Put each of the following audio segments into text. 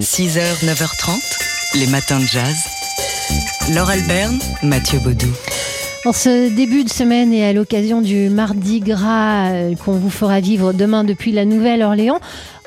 6h, 9h30, les matins de jazz. Laure Alberne, Mathieu Baudou. En ce début de semaine et à l'occasion du Mardi Gras euh, qu'on vous fera vivre demain depuis la Nouvelle-Orléans,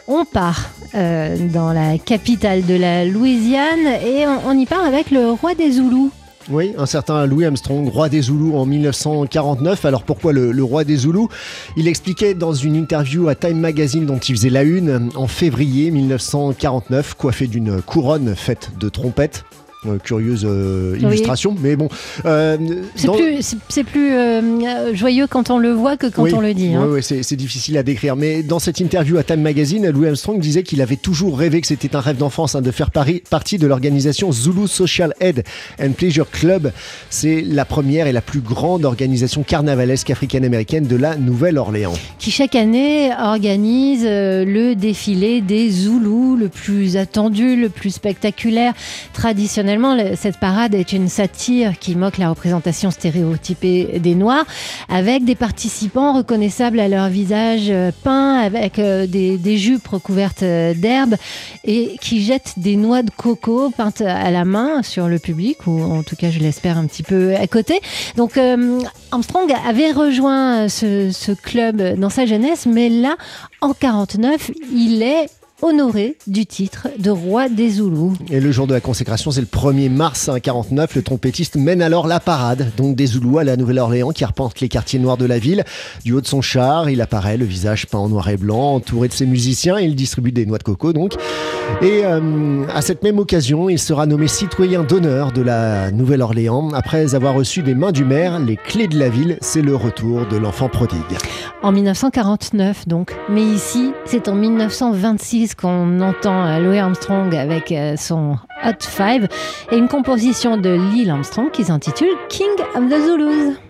on part euh, dans la capitale de la Louisiane et on, on y part avec le roi des Zoulous. Oui, un certain Louis Armstrong, roi des Zoulous en 1949. Alors pourquoi le, roi des Zoulous? Il expliquait dans une interview à Time Magazine dont il faisait la une en février 1949, coiffé d'une couronne faite de trompettes. Euh, curieuse euh, Oui. illustration, mais bon. euh, C'est dans- plus, euh, joyeux quand on le voit que quand Oui, on le dit. hein. ouais, c'est difficile à décrire. Mais dans cette interview à Time Magazine, Louis Armstrong disait qu'il avait toujours rêvé que c'était un rêve d'enfance hein, de faire pari- partie de l'organisation Zulu Social Aid and Pleasure Club. C'est la première et la plus grande organisation carnavalesque africaine-américaine de la Nouvelle-Orléans. qui chaque année organise le défilé des Zoulous, le plus attendu, le plus spectaculaire. Traditionnellement, le- cette parade est une satire qui moque la représentation stéréotypée des Noirs, avec des participants reconnaissables à leur visage euh, peint, avec euh, des, jupes recouvertes euh, d'herbe, et qui jettent des noix de coco peintes à la main sur le public, ou en tout cas je l'espère un petit peu à côté. Donc Armstrong avait rejoint ce, ce club dans sa jeunesse, mais là, en 49, il est honoré du titre de roi des Zoulous. Et le jour de la consécration, c'est le 1er mars 1949. Le trompettiste mène alors la parade, donc des Zoulous à la Nouvelle-Orléans, qui arpente les quartiers noirs de la ville. Du haut de son char, il apparaît, le visage peint en noir et blanc, entouré de ses musiciens. Il distribue des noix de coco, donc. Et euh, à cette même occasion, il sera nommé citoyen d'honneur de la Nouvelle-Orléans. Après avoir reçu des mains du maire les clés de la ville, c'est le retour de l'enfant prodigue. En 1949, donc. Mais ici, c'est en 1926 qu'on entend Louis Armstrong avec euh, son Hot Five et une composition de Lil Armstrong qui s'intitule King of the Zulus.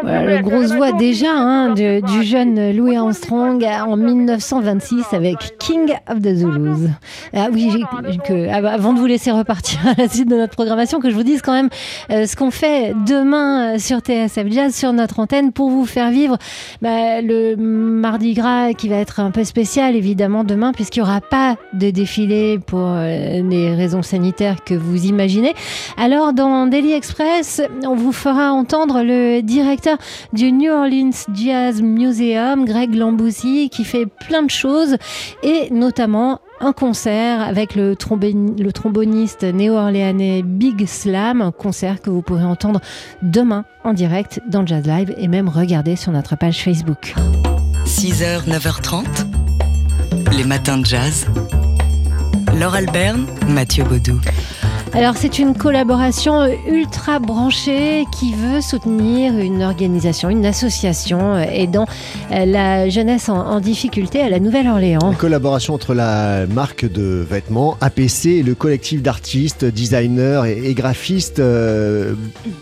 Voilà, le Jamaica, grosse voix déjà hein, du jeune. Louis Armstrong en 1926 avec King of the Zulus. Ah oui, que, av- avant de vous laisser repartir à la suite de notre programmation, que je vous dise quand même euh, ce qu'on fait demain euh, sur TSF Jazz, sur notre antenne, pour vous faire vivre bah, le Mardi Gras qui va être un peu spécial évidemment demain, puisqu'il n'y aura pas de défilé pour euh, les raisons sanitaires que vous imaginez. Alors dans Daily Express, on vous fera entendre le du New Orleans Jazz Museum, Greg Lamboussi, qui fait plein de choses et notamment un concert avec le tromboniste néo-orléanais Big Slam, un concert que vous pourrez entendre demain en direct dans Jazz Live et même regarder sur notre page Facebook. 6h, 9h30, les matins de jazz. Laure Alberne, Mathieu Baudou. Alors c'est une collaboration ultra branchée qui veut soutenir une organisation, une association euh, aidant euh, la jeunesse en, en difficulté à la Nouvelle-Orléans. Une collaboration entre la marque de vêtements APC et le collectif d'artistes, designers et, et graphistes euh,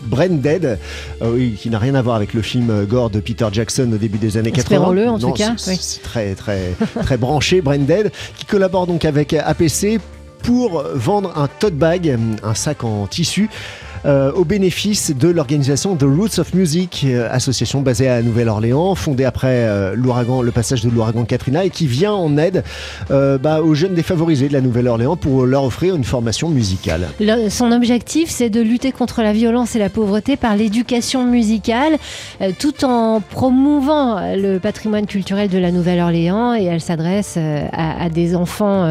Branded, euh, oui, qui n'a rien à voir avec le film Gore de Peter Jackson au début des années 80. Espérons-le, en tout cas, C'est oui. c'est très très très branché Branded, qui collabore donc avec APC pour vendre un tote bag, un sac en tissu. Euh, au bénéfice de l'organisation The Roots of Music, euh, association basée à Nouvelle-Orléans, fondée après euh, l'ouragan, le passage de l'ouragan Katrina, et qui vient en aide bah, aux jeunes défavorisés de la Nouvelle-Orléans pour leur offrir une formation musicale. Le- son objectif, c'est de lutter contre la violence et la pauvreté par l'éducation musicale, tout en promouvant le patrimoine culturel de la Nouvelle-Orléans. Et elle s'adresse à, des enfants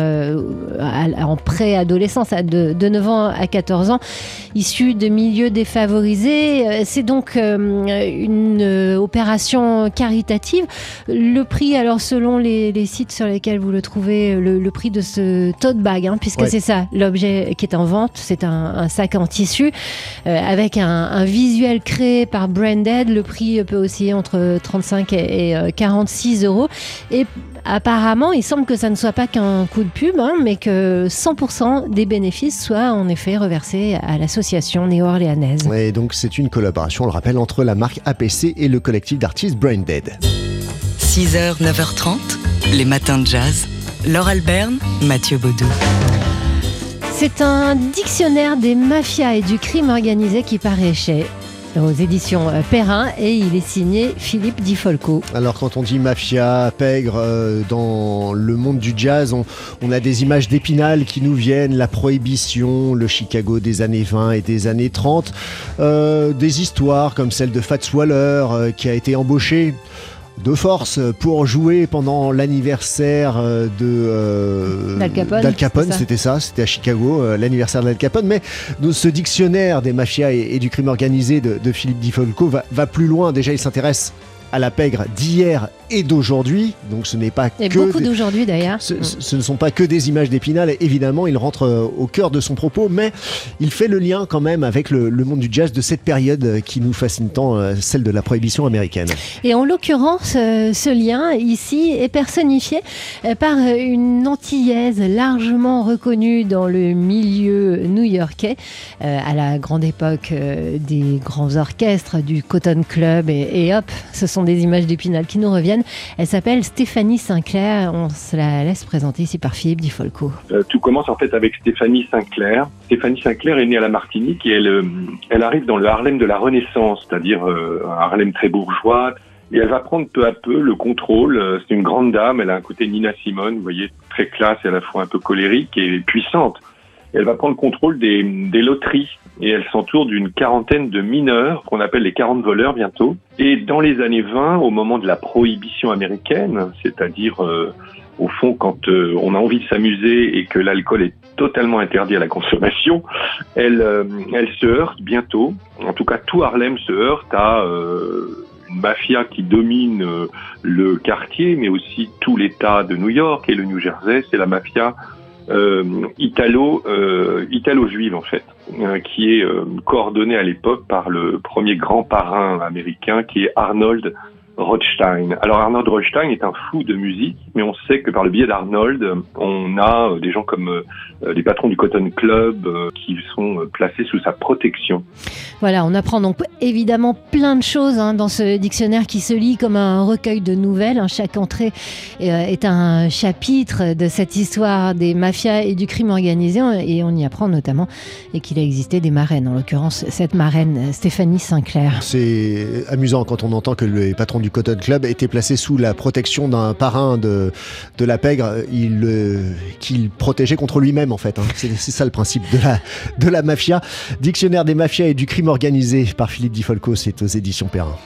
en préadolescence, de, de 9 ans à 14 ans, issus de milieux défavorisés. Euh, C'est donc euh, une euh, opération caritative. Le prix, alors selon les, les sites sur lesquels vous le trouvez, le, le prix de ce tote bag, hein, puisque Ouais. c'est ça l'objet qui est en vente, c'est un, un sac en tissu euh, avec un, un visuel créé par Branded. Le prix peut osciller entre 35 et, et, euh, 46 euros. Et apparemment, il semble que ça ne soit pas qu'un coup de pub, hein, mais que 100% des bénéfices soient en effet reversés à l'association néo-orléanaise. Et donc c'est une collaboration, on le rappelle, entre la marque APC et le collectif d'artistes Brain Dead. 6h, 9h30, les matins de jazz. Laure Alberne, Mathieu Baudou. C'est un dictionnaire des mafias et du crime organisé qui paraît chez aux éditions euh, Perrin et il est signé Philippe Di Folco. Alors quand on dit mafia, pègre, euh, dans le monde du jazz, on, a des images d'épinal qui nous viennent, la prohibition, le Chicago des années 20 et des années 30, euh, des histoires comme celle de Fats Waller qui a été embauché de force pour jouer pendant l'anniversaire euh, de euh, D'Al Capone, c'était ça, c'était à Chicago, euh, l'anniversaire d'Al Capone. Mais ce dictionnaire des mafias et, et du crime organisé de, de Philippe Di Folco va, va plus loin. Déjà, il s'intéresse à la pègre d'hier et d'aujourd'hui. Donc ce n'est pas Et que beaucoup d'aujourd'hui d'ailleurs. ce, ce- ne sont pas que des images d'Épinal, évidemment, il rentre euh, au cœur de son propos, mais il fait le lien quand même avec le, le monde du jazz de cette période euh, qui nous fascine tant, euh, celle de la prohibition américaine. Et en l'occurrence, ce lien ici est personnifié par une antillaise largement reconnue dans le milieu new-yorkais à la grande époque des grands orchestres du Cotton Club et, et hop, ce sont des images d'Épinal qui nous reviennent. Elle s'appelle Stéphanie Sinclair. On se la laisse présenter ici par Philippe Di Folco. Euh, tout commence en fait avec Stéphanie Sinclair. Stéphanie Sinclair est née à la Martinique et elle, euh, elle arrive dans le Harlem de la Renaissance, c'est-à-dire euh, un Harlem très bourgeois. Et elle va prendre peu à peu le contrôle. C'est une grande dame, elle a un côté Nina Simone, vous voyez, très classe et à la fois un peu colérique et puissante. Elle va prendre le contrôle des, des loteries et elle s'entoure d'une quarantaine de mineurs qu'on appelle les 40 voleurs bientôt. Et dans les années 20, au moment de la prohibition américaine, c'est-à-dire euh, au fond, quand euh, on a envie de s'amuser et que l'alcool est totalement interdit à la consommation, elle, euh, elle se heurte bientôt. En tout cas, tout Harlem se heurte à euh, une mafia qui domine le quartier, mais aussi tout l'État de New York et le New Jersey. C'est la mafia euh, italo euh, italo-juive en fait, euh, qui est euh, coordonnée à l'époque par le premier grand parrain américain qui est Arnold Rothstein. Alors Arnold Rothstein est un fou de musique, mais on sait que par le biais d'Arnold, on a euh, des gens comme euh, les patrons du Cotton Club euh, qui sont euh, placés sous sa protection. Voilà, on apprend donc évidemment plein de choses hein, dans ce dictionnaire qui se lit comme un recueil de nouvelles. hein. Chaque entrée euh, est un chapitre de cette histoire des mafias et du crime organisé et on y apprend notamment et qu'il a existé des marraines, en l'occurrence cette marraine Stéphanie Sinclair. C'est amusant quand on entend que les patrons du Cotton Club étaient placés sous la protection d'un parrain de, de la pègre, euh, qu'il protégeait contre lui-même en fait. hein. C'est ça le principe de la, de la mafia. Dictionnaire des mafias et du crime organisé par Philippe Di Folco, c'est aux éditions Perrin.